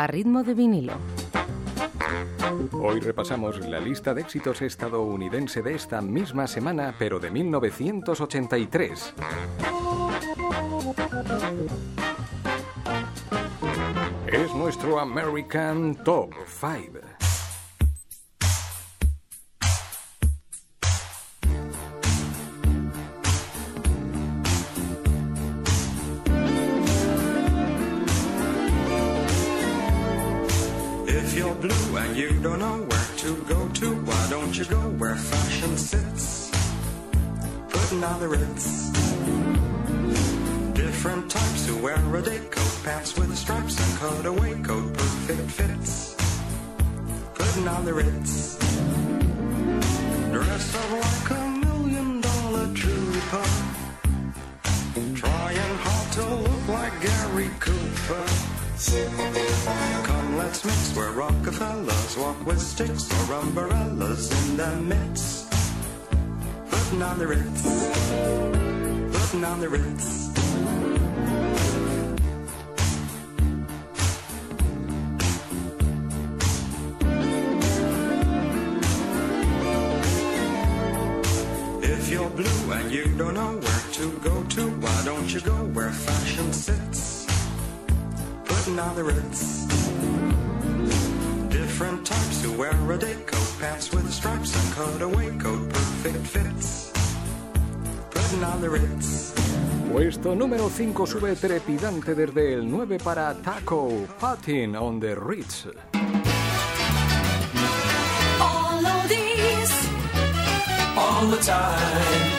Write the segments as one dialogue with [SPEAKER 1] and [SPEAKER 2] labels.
[SPEAKER 1] a ritmo de vinilo.
[SPEAKER 2] Hoy repasamos la lista de éxitos estadounidense de esta misma semana, pero de 1983. Es nuestro American Top 5.
[SPEAKER 3] The Ritz. Different types who wear a day coat, pants with stripes and cutaway coat, perfect fits. Putting on the Ritz. Dressed up like a million dollar trooper. Trying hard to look like Gary Cooper. Let's mix where Rockefellers walk with sticks or umbrellas in the midst putting on the Ritz, putting on the Ritz. If you're blue and you don't know where to go to, why don't you go where fashion sits? Putting on the Ritz. Different types who wear a day coat, pants with stripes and cutaway coat, perfect fits.
[SPEAKER 2] Puesto número 5 sube trepidante desde el 9 para Taco, Patin on the Ritz.
[SPEAKER 4] All of these, all the time.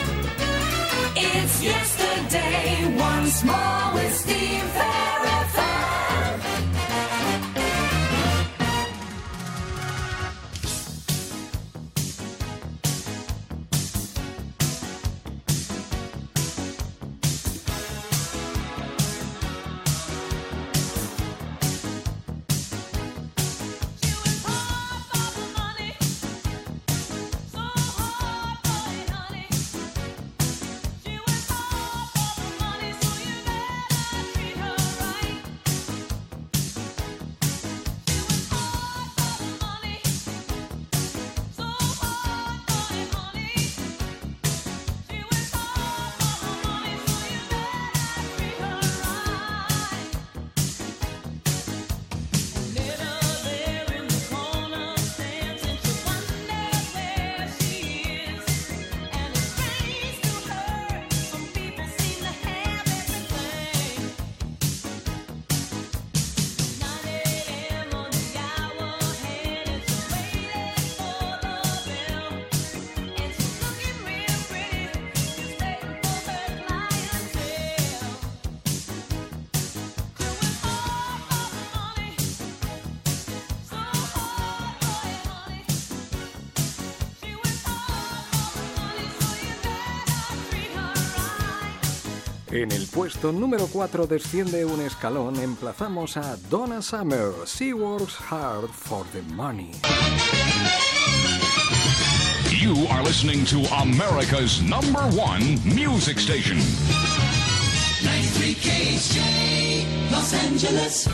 [SPEAKER 4] It's yesterday once more with Steve.
[SPEAKER 2] En el puesto número 4 desciende un escalón, emplazamos a Donna Summer. She works hard for the money.
[SPEAKER 5] You are listening to America's number one music station. 93 KHJ, Los Angeles.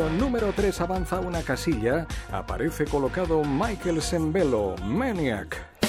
[SPEAKER 4] Puesto número 3 avanza una casilla, aparece colocado Michael Sembello, Maniac.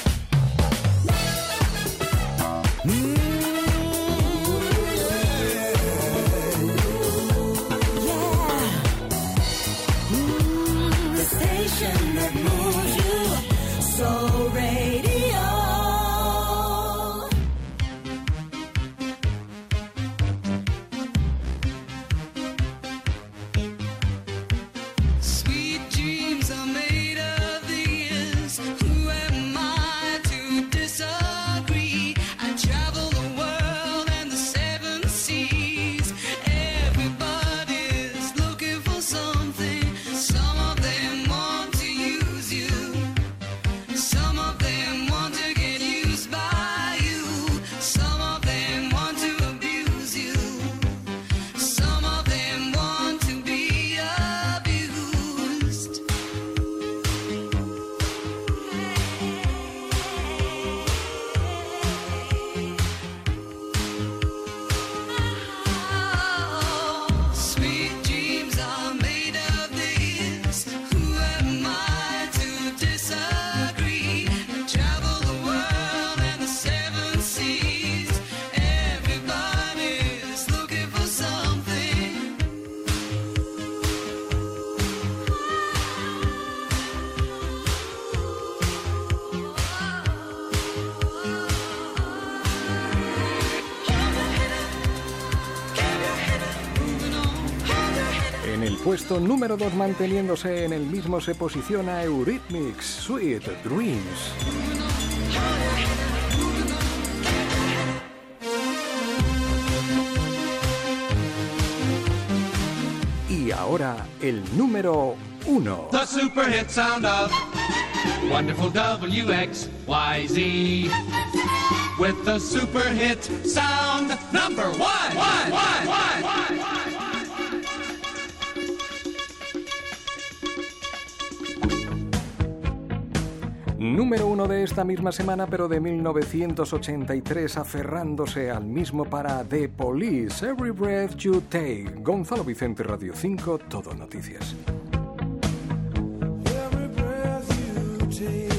[SPEAKER 4] Puesto número 2 manteniéndose en el mismo se posiciona Eurythmics Sweet Dreams. Y ahora el número 1.
[SPEAKER 1] The super hit sound of wonderful WXYZ. With the super hit sound number one. one, one, one,
[SPEAKER 4] Número uno de esta misma semana, pero de 1983, aferrándose al mismo para The Police, Every Breath You Take. Gonzalo Vicente, Radio 5, Todo Noticias. Every breath you take.